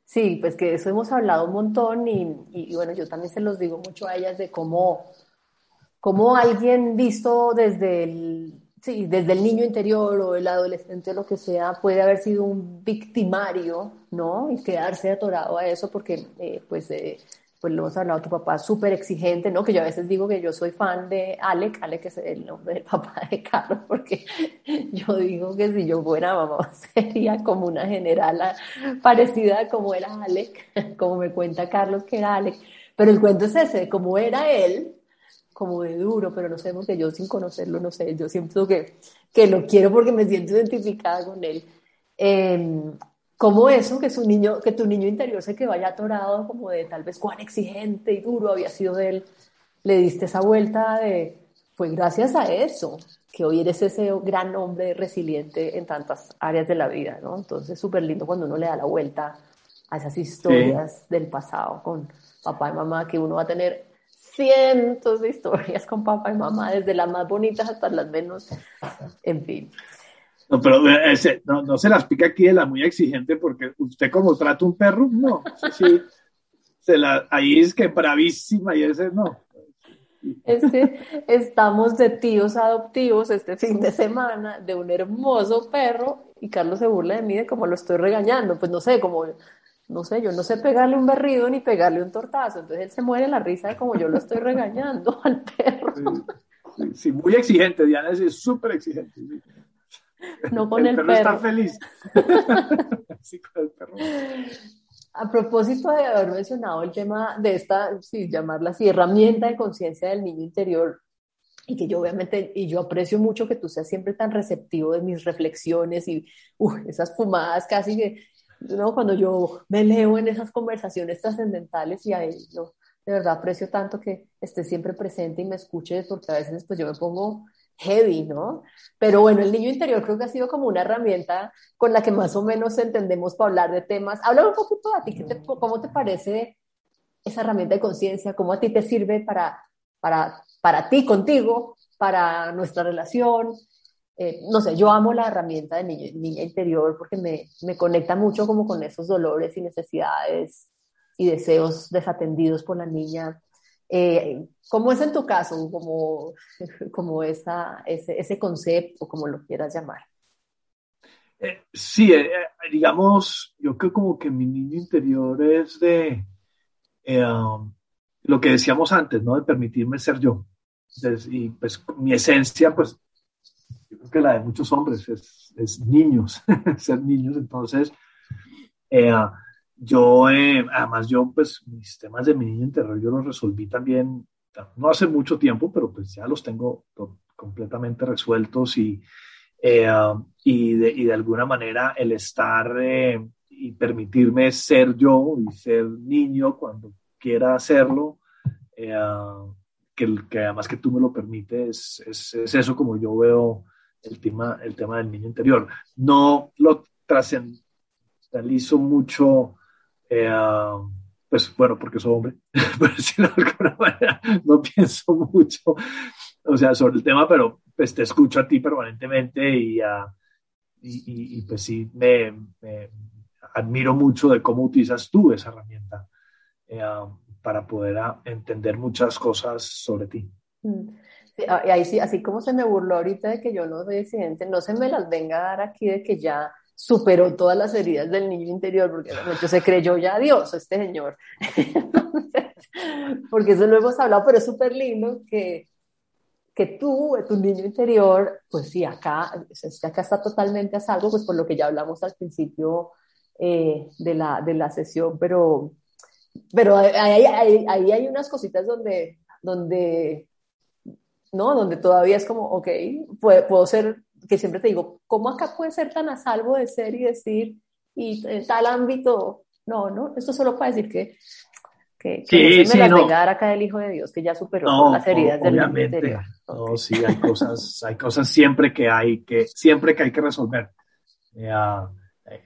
Sí, pues que eso hemos hablado un montón y, y, bueno, yo también se los digo mucho a ellas de cómo, cómo alguien visto desde el, sí, desde el niño interior o el adolescente lo que sea, puede haber sido un victimario, ¿no? Y quedarse atorado a eso porque, eh, pues, eh, pues lo hemos hablado, tu papá súper exigente, ¿no? Que yo a veces digo que yo soy fan de Alec, Alec es el nombre del papá de Carlos, porque yo digo que si yo fuera mamá sería como una generala parecida a como era Alec, como me cuenta Carlos que era Alec. Pero el cuento es ese, como era él, como de duro, pero no sé, porque yo sin conocerlo, no sé, yo siento que, lo quiero porque me siento identificada con él. Eh, como eso, que, su niño, que tu niño interior se que vaya atorado, como de tal vez cuán exigente y duro había sido él, le diste esa vuelta de, fue gracias a eso que hoy eres ese gran hombre resiliente en tantas áreas de la vida, ¿no? Entonces, súper lindo cuando uno le da la vuelta a esas historias del pasado con papá y mamá que uno va a tener cientos de historias con papá y mamá, desde las más bonitas hasta las menos, en fin. No, pero eh, ese, no, no, se las pica aquí de la muy exigente, porque usted como trata un perro, no, sí, se la, ahí es que bravísima y ese no. Es que estamos de tíos adoptivos este fin de semana de un hermoso perro y Carlos se burla de mí de cómo lo estoy regañando, pues no sé, como no sé, yo no sé pegarle un berrido ni pegarle un tortazo, entonces él se muere la risa de como yo lo estoy regañando al perro. Sí, muy exigente, Diana es súper exigente. No con el, perro. está feliz. sí, con el perro. A propósito de haber mencionado el tema de esta, sí, llamarla así, herramienta de conciencia del niño interior, y que yo obviamente, y yo aprecio mucho que tú seas siempre tan receptivo de mis reflexiones y esas fumadas casi que ¿no? Cuando yo me leo en esas conversaciones trascendentales y ahí yo de verdad aprecio tanto que estés siempre presente y me escuches porque a veces pues yo me pongo heavy, ¿no? Pero bueno, el niño interior creo que ha sido como una herramienta con la que más o menos entendemos para hablar de temas. Habla un poquito a ti, ¿qué ¿cómo te parece esa herramienta de conciencia? ¿Cómo a ti te sirve para, para, para ti, contigo, para nuestra relación? Eh, no sé, yo amo la herramienta de niño, niña interior porque me, me, conecta mucho como con esos dolores y necesidades y deseos desatendidos por la niña. Eh, ¿Cómo es en tu caso? Como, como esa, ese, ese concepto, como lo quieras llamar. Eh, sí, digamos, yo creo como que mi niño interior es de um, lo que decíamos antes, ¿no? De permitirme ser yo. y pues mi esencia, pues yo creo que la de muchos hombres es, es niños, ser niños. Entonces, eh, yo, eh, además yo, pues mis temas de mi niño interior, yo los resolví también, no hace mucho tiempo, pero pues ya los tengo completamente resueltos y, eh, y, de, y, de, alguna manera el estar y permitirme ser yo y ser niño cuando quiera hacerlo, que, que, además que tú me lo permites, es, es, eso como yo veo el tema, el tema del niño interior. No lo trascendalizo mucho, eh, pues bueno, porque soy hombre, pero si de alguna manera no pienso mucho, o sea, sobre el tema, pero pues te escucho a ti permanentemente y, uh, y, y, pues sí, me, me, admiro mucho de cómo utilizas tú esa herramienta eh, para poder uh, entender muchas cosas sobre ti. Mm. Ah, ahí sí, así como se me burló ahorita de que yo no soy accidente, no se me las venga a dar aquí de que ya superó todas las heridas del niño interior, porque de se creyó ya Dios, este señor. porque eso lo hemos hablado, pero es súper lindo que, que tú, tu niño interior, pues sí, acá, acá está totalmente a salvo, pues por lo que ya hablamos al principio eh, de, la, de la sesión, pero, pero ahí, ahí, ahí hay unas cositas donde, donde ¿no? Donde todavía es como, ok, puedo, puedo ser, que siempre te digo, ¿cómo acá puede ser tan a salvo de ser y decir, y en tal ámbito, no, no, esto solo para decir que, que, que sí, me la acá del Hijo de Dios, que ya superó las heridas del interior. No, sí, hay cosas, hay cosas siempre que hay que, siempre que hay que resolver.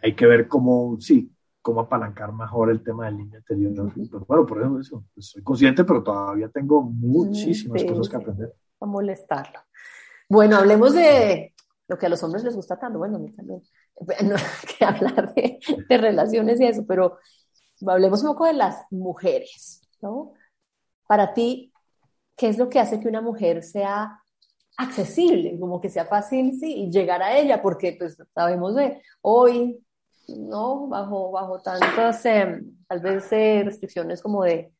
hay que ver cómo, sí, cómo apalancar mejor el tema del niño interior. Pero bueno, por eso, pues, soy consciente, pero todavía tengo muchísimas cosas que aprender a molestarlo. Bueno, hablemos de lo que a los hombres les gusta tanto, bueno, a mí también, no que hablar de, de, relaciones y eso, pero hablemos un poco de las mujeres, ¿no? Para ti, ¿qué es lo que hace que una mujer sea accesible, como que sea fácil, sí, llegar a ella, porque pues sabemos de hoy, ¿no? Bajo, bajo tantas, em, tal vez, eh, restricciones como de,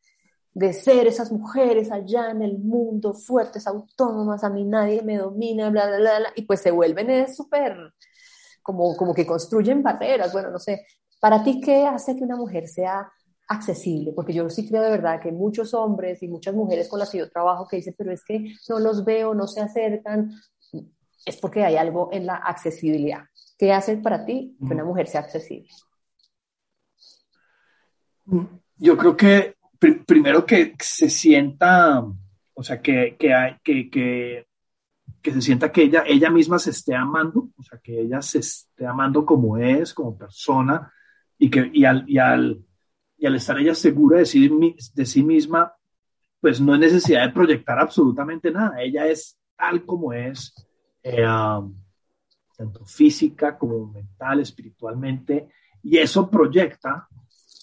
de ser esas mujeres allá en el mundo, fuertes, autónomas, a mí nadie me domina, bla, bla, bla, bla y pues se vuelven súper, como, como que construyen barreras, bueno, no sé. Para ti, ¿qué hace que una mujer sea accesible, porque yo sí creo de verdad que muchos hombres y muchas mujeres con las que yo trabajo que dicen, pero es que no los veo, no se acercan, es porque hay algo en la accesibilidad. ¿Qué hace para ti que una mujer sea accesible? Yo creo que primero que se sienta, o sea, que, que, que, que, se sienta que ella, ella misma se esté amando, o sea, que ella se esté amando como es, como persona, y que y al, y al y al estar ella segura de sí, de sí misma, pues no hay necesidad de proyectar absolutamente nada. Ella es tal como es, eh, tanto física como mental, espiritualmente, y eso proyecta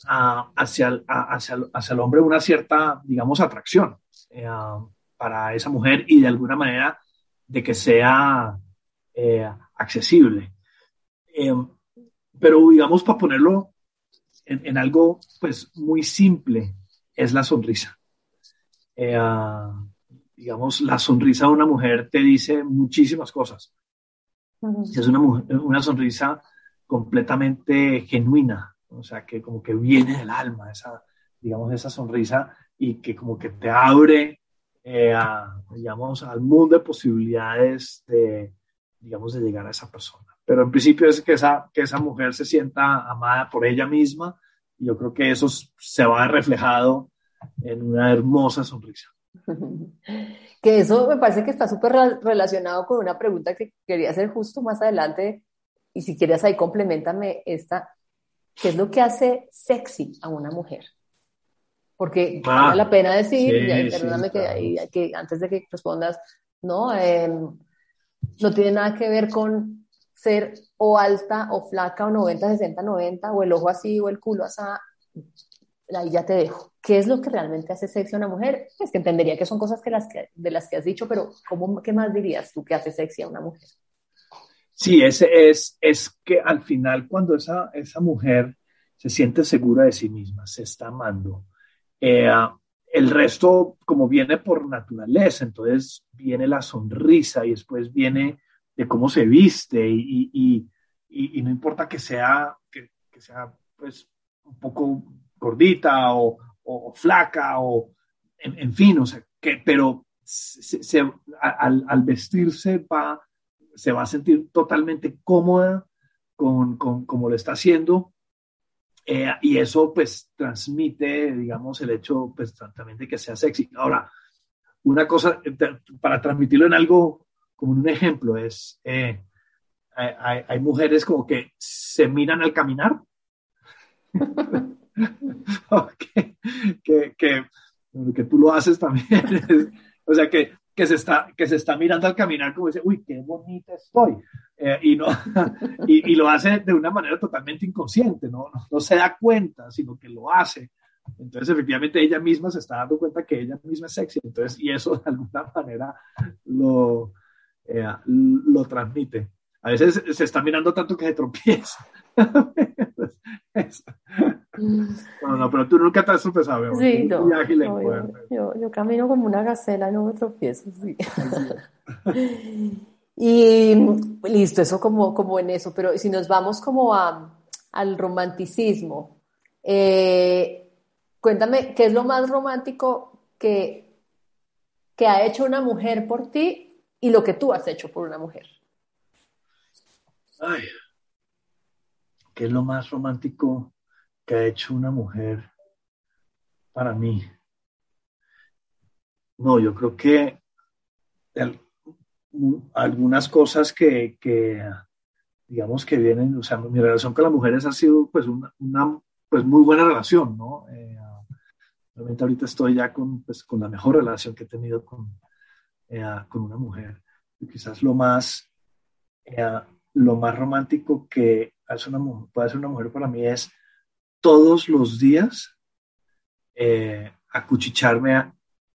uh, hacia, el, hacia, hacia, el hombre una cierta, digamos, atracción eh, para esa mujer y de alguna manera de que sea eh, accesible. pero digamos, para ponerlo en, algo pues muy simple, es la sonrisa. Eh, digamos, la sonrisa de una mujer te dice muchísimas cosas. Es una, una sonrisa completamente genuina, o sea, que como que viene del alma, esa, digamos, esa sonrisa y que como que te abre, eh, digamos, al mundo de posibilidades de, digamos, de llegar a esa persona pero en principio es que esa, que esa mujer se sienta amada por ella misma y yo creo que eso se va reflejado en una hermosa sonrisa. Que eso me parece que está súper relacionado con una pregunta que quería hacer justo más adelante y si quieres ahí complementame esta, ¿qué es lo que hace sexy a una mujer? Porque ah, vale la pena decir, perdóname que, que, antes de que respondas, no, em, no tiene nada que ver con ser o alta o flaca o 90, 60, 90 o el ojo así o el culo así, ahí ya te dejo. ¿Qué es lo que realmente hace sexy a una mujer? Es que entendería que son cosas que las de las que has dicho, pero ¿cómo, ¿qué más dirías tú que hace sexy a una mujer? Sí, ese es, es que al final cuando esa, esa mujer se siente segura de sí misma, se está amando, eh, el resto como viene por naturaleza, entonces viene la sonrisa y después viene de cómo se viste y, y, y, no importa que sea, que, que, sea pues un poco gordita o, o, flaca o en, fin, o sea, que, pero se, al, al, vestirse va, se va a sentir totalmente cómoda con, con como lo está haciendo eh, y eso pues transmite, digamos, el hecho pues también de que sea sexy. Ahora, una cosa, para transmitirlo en algo como un ejemplo, es, eh, hay, mujeres como que se miran al caminar. que, que, tú lo haces también. o sea, que, que, se está, que se está mirando al caminar como dice, uy, qué bonita estoy. Eh, y, no, y, y, lo hace de una manera totalmente inconsciente, ¿no? ¿no? No se da cuenta, sino que lo hace. Entonces, efectivamente, ella misma se está dando cuenta que ella misma es sexy. Entonces, y eso de alguna manera lo, eh, lo transmite. A veces se está mirando tanto que se tropieza. no, no, pero tú nunca te has tropezado. Sí, no, yo, yo, camino como una gacela, no me tropiezo. Sí. y listo, eso como, como en eso. Pero si nos vamos como a, al romanticismo, eh, cuéntame, ¿qué es lo más romántico que, que ha hecho una mujer por ti y lo que tú has hecho por una mujer. Ay, ¿qué es lo más romántico que ha hecho una mujer para mí? No, yo creo que algunas cosas que, digamos que vienen, o sea, mi relación con las mujeres ha sido pues una, pues muy buena relación, ¿no? Eh, realmente ahorita estoy ya con, pues, con la mejor relación que he tenido con, eh, con una mujer. Y quizás lo más, eh, lo más romántico que hace una puede hacer una mujer para mí es todos los días eh, acuchicharme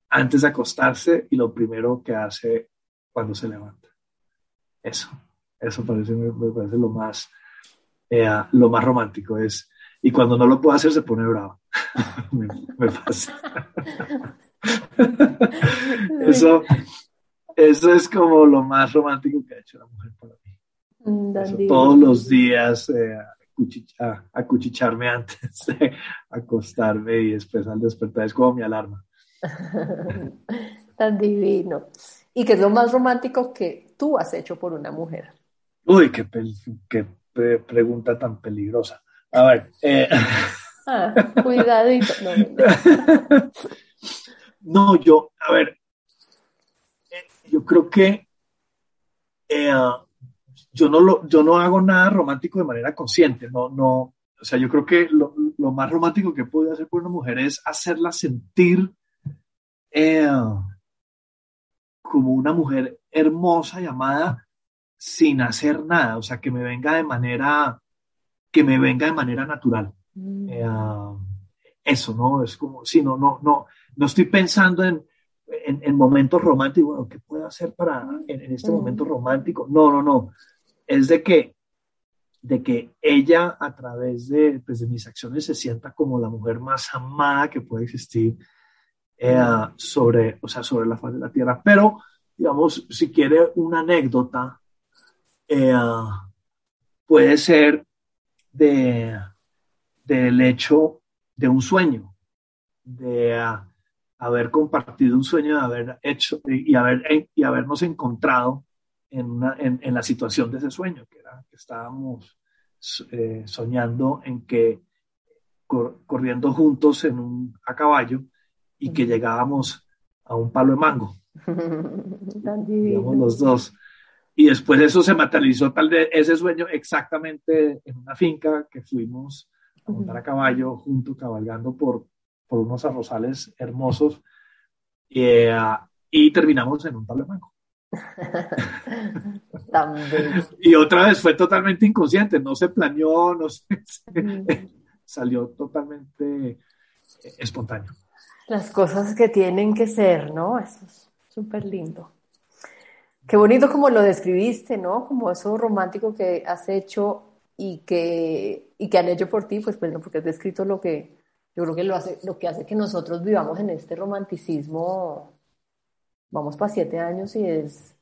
antes de acostarse y lo primero que hace cuando se levanta. Eso, eso parece, me, parece lo más, eh, lo más romántico. Es, y cuando no lo puede hacer se pone bravo. me, pasa. eso, eso es como lo más romántico que ha hecho la mujer para mí. Mm, todos los días eh, acuchicharme antes de acostarme y después al despertar es como mi alarma. Tan divino. ¿Y qué es lo más romántico que tú has hecho por una mujer? Uy, qué, qué pregunta tan peligrosa. A ver. Eh... Ah, cuidadito. No, yo, a ver, eh, yo creo que eh, yo, no lo, yo no hago nada romántico de manera consciente, no, no, o sea, yo creo que lo, lo más romántico que puedo hacer por una mujer es hacerla sentir eh, como una mujer hermosa llamada sin hacer nada, o sea, que me venga de manera, que me venga de manera natural. Mm. Eh, eso, ¿no? Es como, si no, no, no, no estoy pensando en, en, momentos románticos, bueno, ¿qué puedo hacer para, en, este momento romántico? No, no, no. Es de que, de que ella a través de, pues, de mis acciones se sienta como la mujer más amada que puede existir eh, sobre, o sea, sobre la faz de la tierra. Pero, digamos, si quiere una anécdota, eh, puede ser de, del hecho de un sueño, de uh, haber compartido un sueño, de haber hecho y, haber, y habernos encontrado en, una, en, en, la situación de ese sueño, que era que estábamos eh, soñando en que cor, corriendo juntos en un, a caballo y que llegábamos a un palo de mango. digamos los dos. Y después eso se materializó tal de ese sueño exactamente en una finca que fuimos a montar a caballo junto, cabalgando por, por unos arrozales hermosos eh, y terminamos en un palo de mango. y otra vez fue totalmente inconsciente, no se planeó, no se, salió totalmente espontáneo las cosas que tienen que ser, ¿no? Eso es súper lindo. Qué bonito como lo describiste, ¿no? Como eso romántico que has hecho y que, y que han hecho por ti, pues bueno, porque has descrito lo que yo creo que lo, hace, lo que hace que nosotros vivamos en este romanticismo, vamos para siete años y es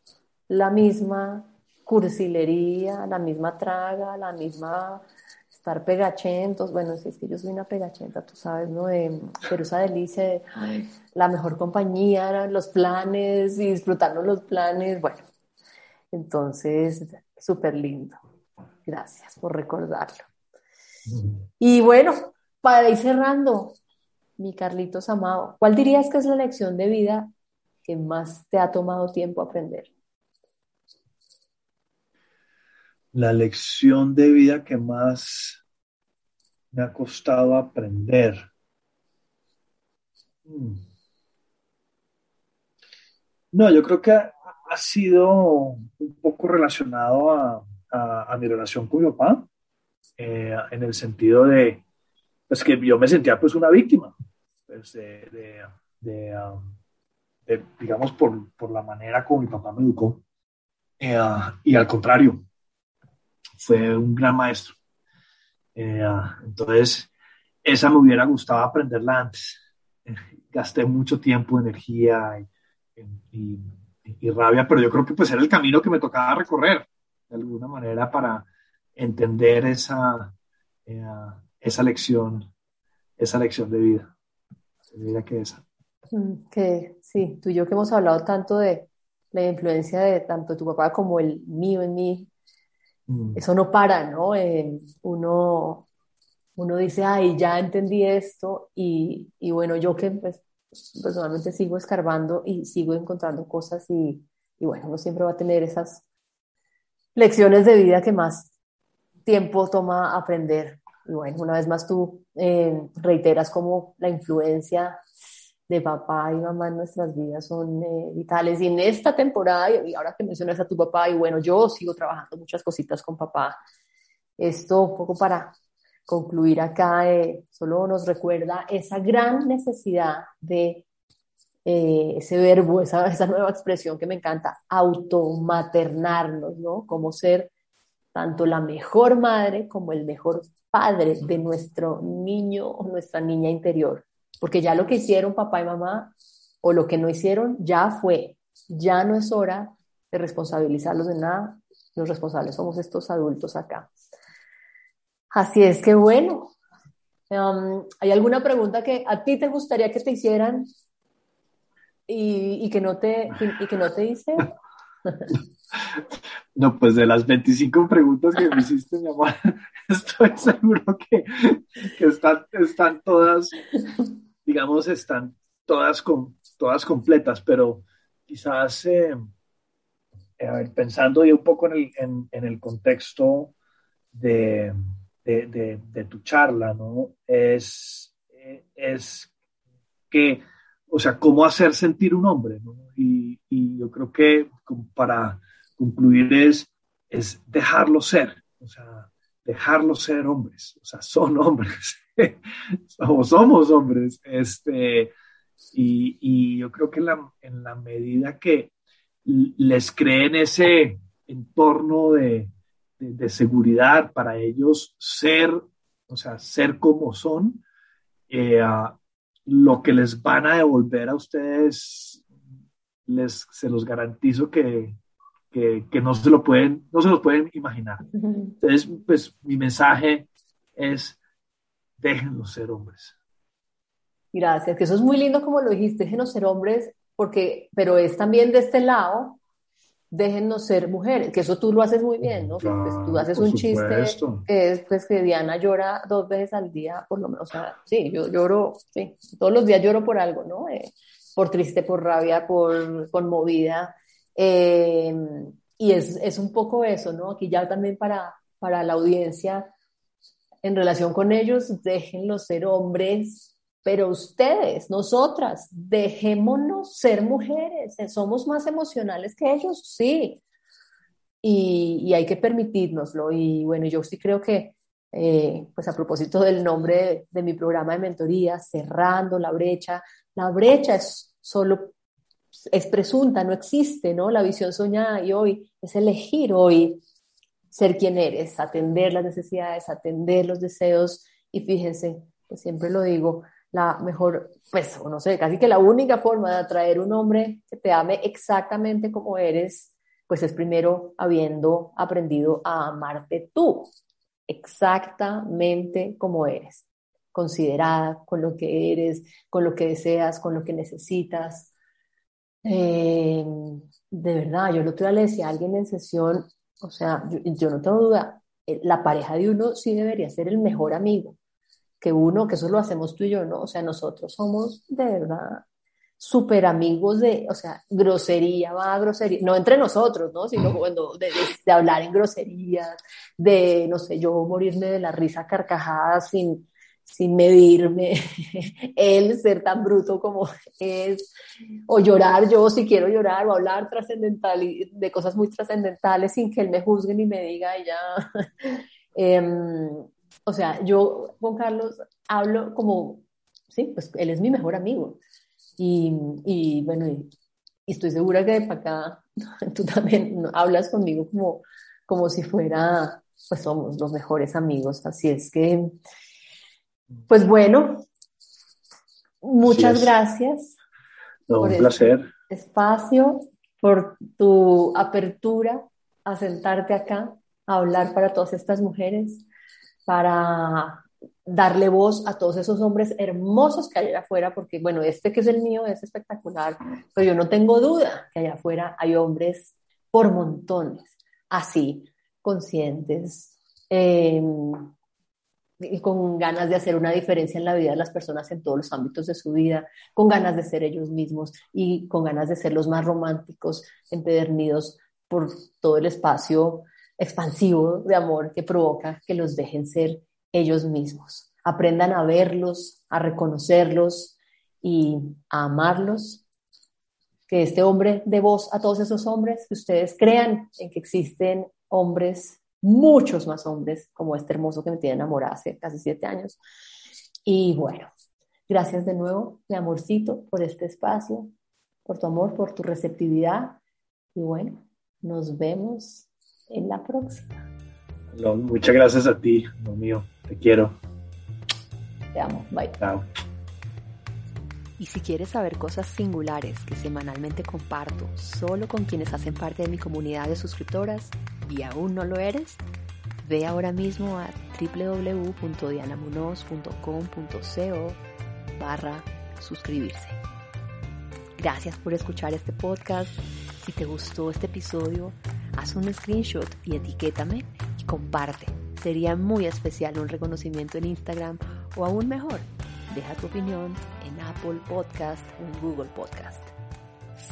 la misma cursilería, la misma traga, la misma estar pegachentos, bueno, si es que yo soy una pegachenta, tú sabes, ¿no? De, pero esa delicia de la mejor compañía, los planes y disfrutarnos los planes, bueno, entonces, súper lindo. Gracias por recordarlo. Y bueno, para ir cerrando, mi Carlitos amado, ¿cuál dirías que es la lección de vida que más te ha tomado tiempo aprender? la lección de vida que más me ha costado aprender. Hmm. No, yo creo que ha, sido un poco relacionado a, mi relación con mi papá, eh, en el sentido de pues, que yo me sentía pues una víctima, pues, de, um, digamos, por, la manera como mi papá me educó. Eh, y al contrario, fue un gran maestro. Eh, entonces, esa me hubiera gustado aprenderla antes. gasté mucho tiempo, energía y, rabia, pero yo creo que pues era el camino que me tocaba recorrer de alguna manera para entender esa, eh, esa lección, esa lección de vida, vida que esa. Mm, que sí, tú y yo que hemos hablado tanto de la influencia de tanto tu papá como el mío en mí, Mm. Eso no para, ¿no? Eh, uno, uno dice, ay, ya entendí esto y, y bueno, yo que pues, personalmente sigo escarbando y sigo encontrando cosas y, y bueno, uno siempre va a tener esas lecciones de vida que más tiempo toma aprender. Y bueno, una vez más tú eh, reiteras como la influencia de papá y mamá en nuestras vidas son eh, vitales. Y en esta temporada, y ahora que mencionas a tu papá, y bueno, yo sigo trabajando muchas cositas con papá, esto un poco para concluir acá, eh, solo nos recuerda esa gran necesidad de eh, ese verbo, esa, esa nueva expresión que me encanta, automaternarnos, ¿no? Como ser tanto la mejor madre como el mejor padre de nuestro niño o nuestra niña interior. Porque ya lo que hicieron papá y mamá o lo que no hicieron ya fue, ya no es hora de responsabilizarlos de nada, los responsables somos estos adultos acá. Así es que bueno, um, ¿hay alguna pregunta que a ti te gustaría que te hicieran y, que, no te, y, que no te hice? No, pues de las 25 preguntas que me hiciste, mi amor, estoy seguro que, están, están todas, digamos, están todas, con, todas completas, pero quizás, eh, ver, pensando yo un poco en el, en, el contexto de, de, tu charla, ¿no? Es, es que, o sea, cómo hacer sentir un hombre. Y, y yo creo que para concluir es, es dejarlo ser, o sea, dejarlo ser hombres, o sea, son hombres, o somos hombres, este, y, y, yo creo que en la, medida que les creen ese entorno de, de, seguridad para ellos ser, o sea, ser como son, eh, lo que les van a devolver a ustedes, les, se los garantizo que, que, no se lo pueden, no se los pueden imaginar. Entonces, pues mi mensaje es, déjenlos ser hombres. Gracias, que eso es muy lindo como lo dijiste, déjenos ser hombres, porque, pero es también de este lado, déjenos ser mujeres, que eso tú lo haces muy bien, ¿no? pues tú haces un chiste que es pues, que Diana llora dos veces al día, por lo menos, o sea, sí, yo lloro, sí, todos los días lloro por algo, ¿no? Eh, por triste, por rabia, por conmovida, eh, y es, es, un poco eso, ¿no? Aquí ya también para, para la audiencia, en relación con ellos, déjenlos ser hombres, pero ustedes, nosotras, dejémonos ser mujeres, somos más emocionales que ellos, sí, y, y hay que permitirnoslo. Y bueno, yo sí creo que, eh, pues a propósito del nombre de, de mi programa de mentoría, cerrando la brecha, la brecha es solo es presunta, no existe, ¿no? La visión soñada y hoy es elegir hoy ser quien eres, atender las necesidades, atender los deseos y fíjense, que siempre lo digo, la mejor, pues, no sé, casi que la única forma de atraer un hombre que te ame exactamente como eres, pues es primero habiendo aprendido a amarte tú, exactamente como eres, considerada con lo que eres, con lo que deseas, con lo que necesitas, eh, de verdad, yo el otro día le decía a alguien en sesión, o sea, yo, no tengo duda, eh, la pareja de uno sí debería ser el mejor amigo que uno, que eso lo hacemos tú y yo, ¿no? O sea, nosotros somos de verdad súper amigos de, o sea, grosería, va a grosería, no entre nosotros, ¿no? Sino cuando de, de, hablar en grosería, de, no sé, yo morirme de la risa carcajada sin, sin medirme, él ser tan bruto como es, o llorar yo si quiero llorar, o hablar trascendental de cosas muy trascendentales sin que él me juzgue ni me diga y ya. Em, o sea, yo con Carlos hablo como, sí, pues él es mi mejor amigo. Y, y bueno, y, estoy segura que para acá tú también hablas conmigo como, como si fuera, pues somos los mejores amigos. Así es que pues bueno, muchas gracias. por un este placer. espacio, por tu apertura a sentarte acá, a hablar para todas estas mujeres, para darle voz a todos esos hombres hermosos que hay allá afuera, porque bueno, este que es el mío es espectacular, pero yo no tengo duda que allá afuera hay hombres por montones, así, conscientes, eh, y con ganas de hacer una diferencia en la vida de las personas en todos los ámbitos de su vida, con ganas de ser ellos mismos y con ganas de ser los más románticos, empedernidos por todo el espacio expansivo de amor que provoca que los dejen ser ellos mismos. Aprendan a verlos, a reconocerlos y a amarlos. Que este hombre dé voz a todos esos hombres, que ustedes crean en que existen hombres muchos más hombres como este hermoso que me tiene enamorada hace casi siete años. Y bueno, Gracias de nuevo, mi amorcito, por este espacio, por tu amor, por tu receptividad. Y bueno, nos vemos en la próxima. muchas gracias a ti, lo mío. Te quiero. Te amo. Bye. Chao. Y si quieres saber cosas singulares que semanalmente comparto solo con quienes hacen parte de mi comunidad de suscriptoras y aún no lo eres, ve ahora mismo a www.dianamunoz.com.co barra suscribirse. Gracias por escuchar este podcast. Si te gustó este episodio, haz un screenshot y etiquétame y comparte. Sería muy especial un reconocimiento en Instagram o aún mejor, deja tu opinión en Apple Podcast o en Google Podcast.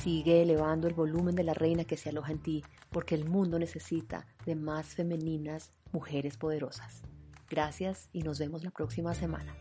Sigue elevando el volumen de la reina que se aloja en ti, porque el mundo necesita de más femeninas mujeres poderosas. Gracias y nos vemos la próxima semana.